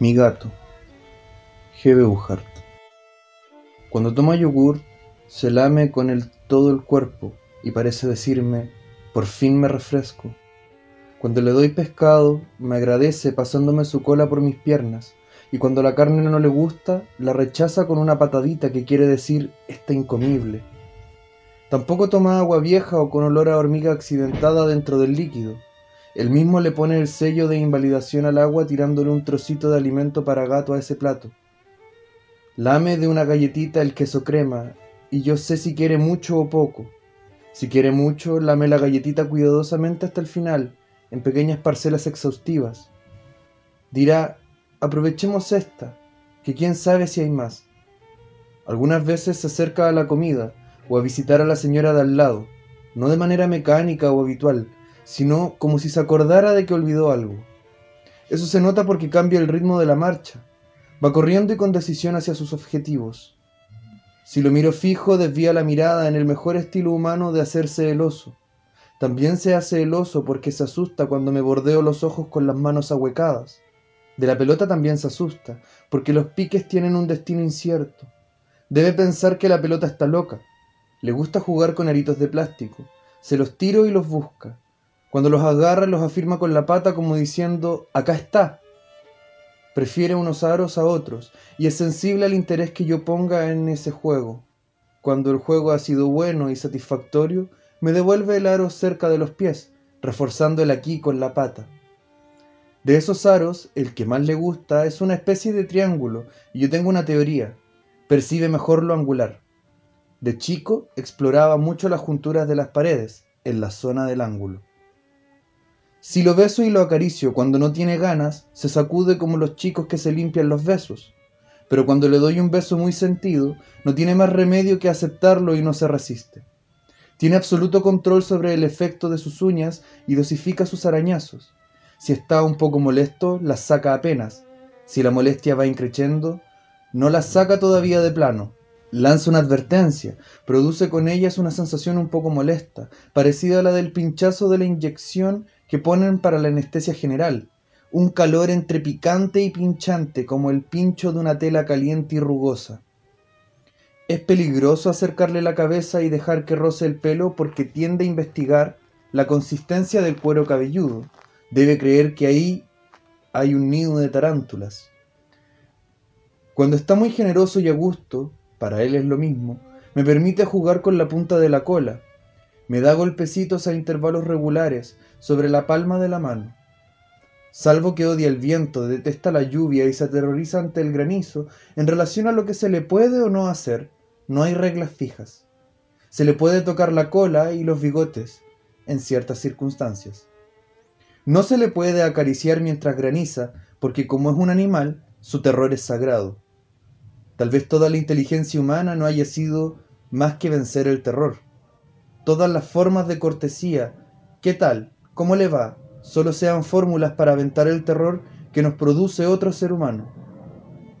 Mi gato. G. Beuhart. Cuando toma yogur, se lame con el todo el cuerpo y parece decirme, por fin me refresco. Cuando le doy pescado, me agradece pasándome su cola por mis piernas, y cuando la carne no le gusta, la rechaza con una patadita que quiere decir está incomible. Tampoco toma agua vieja o con olor a hormiga accidentada dentro del líquido él mismo le pone el sello de invalidación al agua tirándole un trocito de alimento para gato a ese plato. Lame de una galletita el queso crema y yo sé si quiere mucho o poco. Si quiere mucho, lame la galletita cuidadosamente hasta el final, en pequeñas parcelas exhaustivas. Dirá, aprovechemos esta, que quién sabe si hay más. Algunas veces se acerca a la comida o a visitar a la señora de al lado, no de manera mecánica o habitual, sino como si se acordara de que olvidó algo. Eso se nota porque cambia el ritmo de la marcha, va corriendo y con decisión hacia sus objetivos. Si lo miro fijo, desvía la mirada en el mejor estilo humano de hacerse el oso. También se hace el oso porque se asusta cuando me bordeo los ojos con las manos ahuecadas. De la pelota también se asusta, porque los piques tienen un destino incierto. Debe pensar que la pelota está loca. Le gusta jugar con aritos de plástico. Se los tiro y los busca. Cuando los agarra, los afirma con la pata como diciendo, acá está. Prefiere unos aros a otros y es sensible al interés que yo ponga en ese juego. Cuando el juego ha sido bueno y satisfactorio, me devuelve el aro cerca de los pies, reforzando el aquí con la pata. De esos aros, el que más le gusta es una especie de triángulo, y yo tengo una teoría. Percibe mejor lo angular. De chico exploraba mucho las junturas de las paredes, en la zona del ángulo. Si lo beso y lo acaricio cuando no tiene ganas, se sacude como los chicos que se limpian los besos. Pero cuando le doy un beso muy sentido, no tiene más remedio que aceptarlo y no se resiste. Tiene absoluto control sobre el efecto de sus uñas y dosifica sus arañazos. Si está un poco molesto, las saca apenas. Si la molestia va increciendo, no las saca todavía de plano. Lanza una advertencia, produce con ellas una sensación un poco molesta, parecida a la del pinchazo de la inyección que ponen para la anestesia general, un calor entre picante y pinchante como el pincho de una tela caliente y rugosa. Es peligroso acercarle la cabeza y dejar que roce el pelo porque tiende a investigar la consistencia del cuero cabelludo. Debe creer que ahí hay un nido de tarántulas. Cuando está muy generoso y a gusto, para él es lo mismo, me permite jugar con la punta de la cola, me da golpecitos a intervalos regulares sobre la palma de la mano. Salvo que odia el viento, detesta la lluvia y se aterroriza ante el granizo, en relación a lo que se le puede o no hacer, no hay reglas fijas. Se le puede tocar la cola y los bigotes, en ciertas circunstancias. No se le puede acariciar mientras graniza, porque como es un animal, su terror es sagrado. Tal vez toda la inteligencia humana no haya sido más que vencer el terror todas las formas de cortesía, ¿qué tal? ¿Cómo le va? Solo sean fórmulas para aventar el terror que nos produce otro ser humano.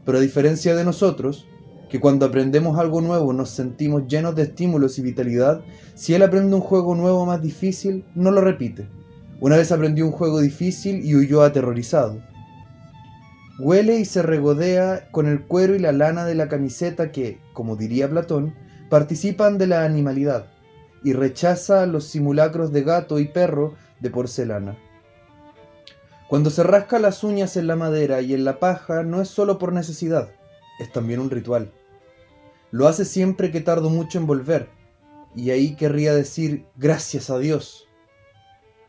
Pero a diferencia de nosotros, que cuando aprendemos algo nuevo nos sentimos llenos de estímulos y vitalidad, si él aprende un juego nuevo más difícil, no lo repite. Una vez aprendió un juego difícil y huyó aterrorizado. Huele y se regodea con el cuero y la lana de la camiseta que, como diría Platón, participan de la animalidad y rechaza los simulacros de gato y perro de porcelana. Cuando se rasca las uñas en la madera y en la paja no es solo por necesidad, es también un ritual. Lo hace siempre que tardo mucho en volver, y ahí querría decir gracias a Dios.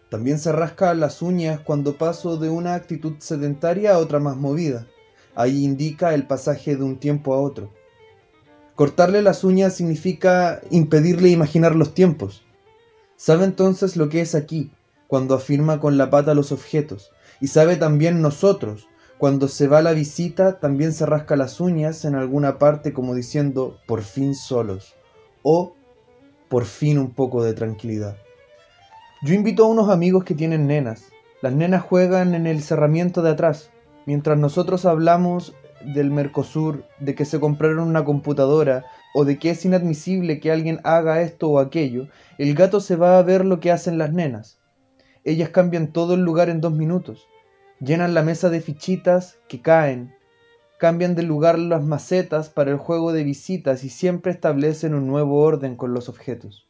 También se rasca las uñas cuando paso de una actitud sedentaria a otra más movida. Ahí indica el pasaje de un tiempo a otro. Cortarle las uñas significa impedirle imaginar los tiempos. Sabe entonces lo que es aquí, cuando afirma con la pata los objetos, y sabe también nosotros, cuando se va a la visita también se rasca las uñas en alguna parte como diciendo por fin solos, o por fin un poco de tranquilidad. Yo invito a unos amigos que tienen nenas. Las nenas juegan en el cerramiento de atrás, mientras nosotros hablamos del Mercosur, de que se compraron una computadora o de que es inadmisible que alguien haga esto o aquello, el gato se va a ver lo que hacen las nenas. Ellas cambian todo el lugar en dos minutos. Llenan la mesa de fichitas que caen, cambian de lugar las macetas para el juego de visitas y siempre establecen un nuevo orden con los objetos.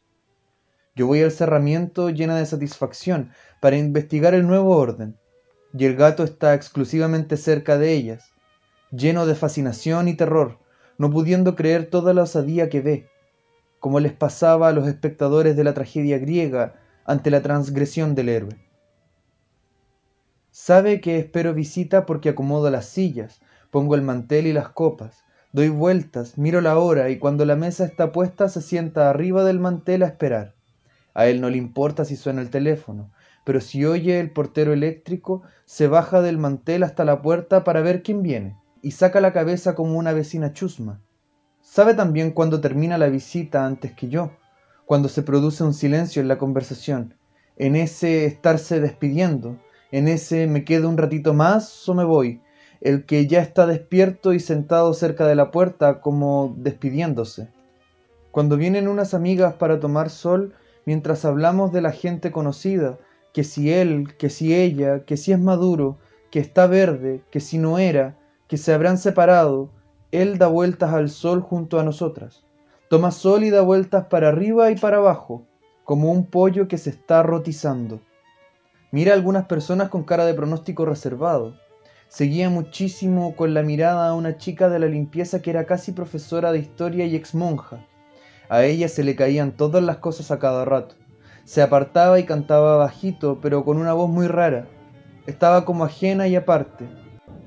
Yo voy al cerramiento llena de satisfacción para investigar el nuevo orden, y el gato está exclusivamente cerca de ellas, lleno de fascinación y terror, no pudiendo creer toda la osadía que ve, como les pasaba a los espectadores de la tragedia griega ante la transgresión del héroe. Sabe que espero visita porque acomodo las sillas, pongo el mantel y las copas, doy vueltas, miro la hora y cuando la mesa está puesta se sienta arriba del mantel a esperar. A él no le importa si suena el teléfono, pero si oye el portero eléctrico, se baja del mantel hasta la puerta para ver quién viene, y saca la cabeza como una vecina chusma. Sabe también cuándo termina la visita antes que yo, cuando se produce un silencio en la conversación, en ese estarse despidiendo, en ese me quedo un ratito más o me voy, el que ya está despierto y sentado cerca de la puerta como despidiéndose. Cuando vienen unas amigas para tomar sol, mientras hablamos de la gente conocida, que si él, que si ella, que si es maduro, que está verde, que si no era, que se habrán separado, él da vueltas al sol junto a nosotras. Toma sol y da vueltas para arriba y para abajo, como un pollo que se está rotizando. Mira a algunas personas con cara de pronóstico reservado. Seguía muchísimo con la mirada a una chica de la limpieza que era casi profesora de historia y ex monja. A ella se le caían todas las cosas a cada rato. Se apartaba y cantaba bajito, pero con una voz muy rara. Estaba como ajena y aparte.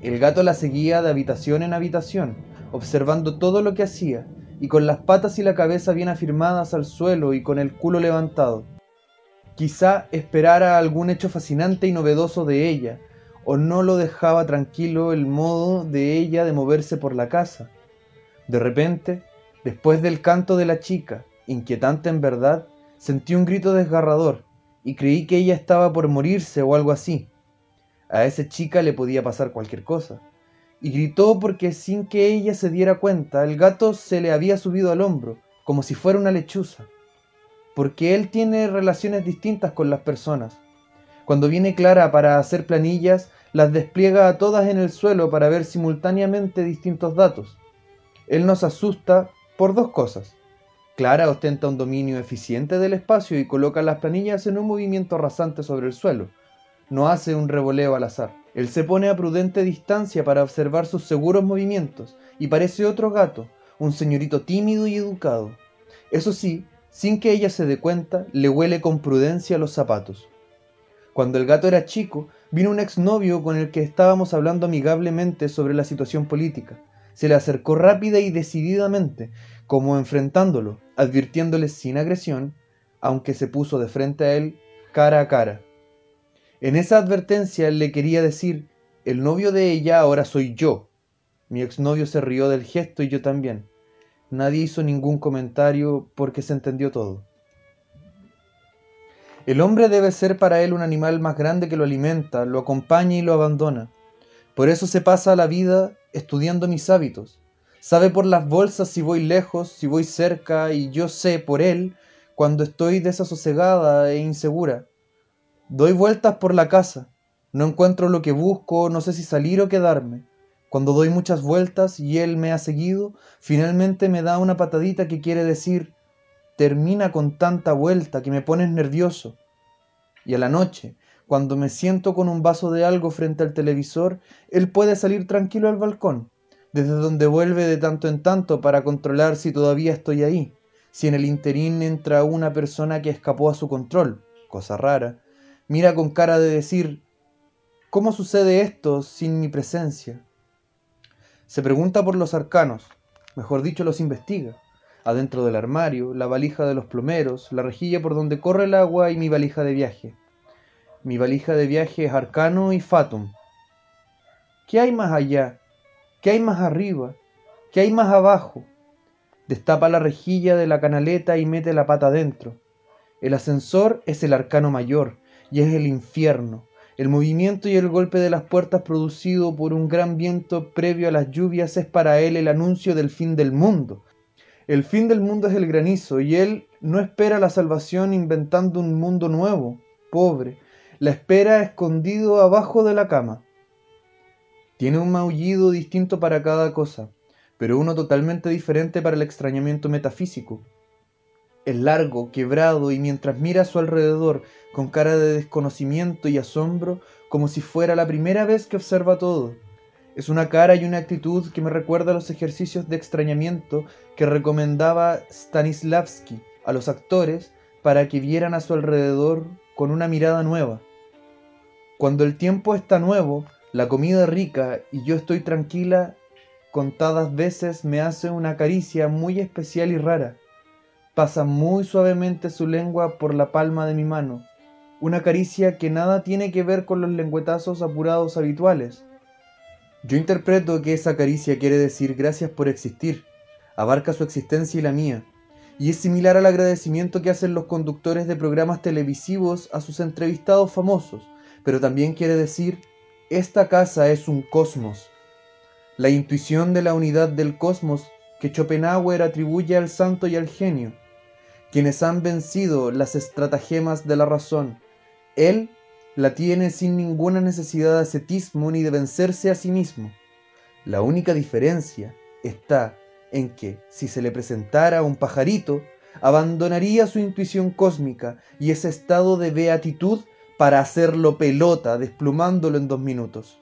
El gato la seguía de habitación en habitación, observando todo lo que hacía, y con las patas y la cabeza bien afirmadas al suelo y con el culo levantado. Quizá esperara algún hecho fascinante y novedoso de ella, o no lo dejaba tranquilo el modo de ella de moverse por la casa. De repente, Después del canto de la chica, inquietante en verdad, sentí un grito desgarrador y creí que ella estaba por morirse o algo así. A esa chica le podía pasar cualquier cosa. Y gritó porque sin que ella se diera cuenta, el gato se le había subido al hombro, como si fuera una lechuza. Porque él tiene relaciones distintas con las personas. Cuando viene Clara para hacer planillas, las despliega a todas en el suelo para ver simultáneamente distintos datos. Él nos asusta por dos cosas. Clara ostenta un dominio eficiente del espacio y coloca las planillas en un movimiento rasante sobre el suelo. No hace un revoleo al azar. Él se pone a prudente distancia para observar sus seguros movimientos y parece otro gato, un señorito tímido y educado. Eso sí, sin que ella se dé cuenta, le huele con prudencia los zapatos. Cuando el gato era chico, vino un exnovio con el que estábamos hablando amigablemente sobre la situación política se le acercó rápida y decididamente, como enfrentándolo, advirtiéndole sin agresión, aunque se puso de frente a él cara a cara. En esa advertencia le quería decir, el novio de ella ahora soy yo. Mi exnovio se rió del gesto y yo también. Nadie hizo ningún comentario porque se entendió todo. El hombre debe ser para él un animal más grande que lo alimenta, lo acompaña y lo abandona. Por eso se pasa la vida estudiando mis hábitos. Sabe por las bolsas si voy lejos, si voy cerca, y yo sé por él cuando estoy desasosegada e insegura. Doy vueltas por la casa, no encuentro lo que busco, no sé si salir o quedarme. Cuando doy muchas vueltas y él me ha seguido, finalmente me da una patadita que quiere decir, termina con tanta vuelta que me pones nervioso. Y a la noche, cuando me siento con un vaso de algo frente al televisor, él puede salir tranquilo al balcón, desde donde vuelve de tanto en tanto para controlar si todavía estoy ahí, si en el interín entra una persona que escapó a su control, cosa rara, mira con cara de decir, ¿cómo sucede esto sin mi presencia? Se pregunta por los arcanos, mejor dicho los investiga, adentro del armario, la valija de los plomeros, la rejilla por donde corre el agua y mi valija de viaje. Mi valija de viaje es Arcano y Fatum. ¿Qué hay más allá? ¿Qué hay más arriba? ¿Qué hay más abajo? Destapa la rejilla de la canaleta y mete la pata adentro. El ascensor es el arcano mayor y es el infierno. El movimiento y el golpe de las puertas producido por un gran viento previo a las lluvias es para él el anuncio del fin del mundo. El fin del mundo es el granizo y él no espera la salvación inventando un mundo nuevo, pobre, la espera escondido abajo de la cama. Tiene un maullido distinto para cada cosa, pero uno totalmente diferente para el extrañamiento metafísico. Es largo, quebrado, y mientras mira a su alrededor con cara de desconocimiento y asombro, como si fuera la primera vez que observa todo. Es una cara y una actitud que me recuerda a los ejercicios de extrañamiento que recomendaba Stanislavski a los actores para que vieran a su alrededor con una mirada nueva. Cuando el tiempo está nuevo, la comida rica y yo estoy tranquila, contadas veces me hace una caricia muy especial y rara. Pasa muy suavemente su lengua por la palma de mi mano, una caricia que nada tiene que ver con los lengüetazos apurados habituales. Yo interpreto que esa caricia quiere decir gracias por existir, abarca su existencia y la mía, y es similar al agradecimiento que hacen los conductores de programas televisivos a sus entrevistados famosos, pero también quiere decir, esta casa es un cosmos. La intuición de la unidad del cosmos que Schopenhauer atribuye al santo y al genio, quienes han vencido las estratagemas de la razón. Él la tiene sin ninguna necesidad de ascetismo ni de vencerse a sí mismo. La única diferencia está en que si se le presentara un pajarito, abandonaría su intuición cósmica y ese estado de beatitud para hacerlo pelota, desplumándolo en dos minutos.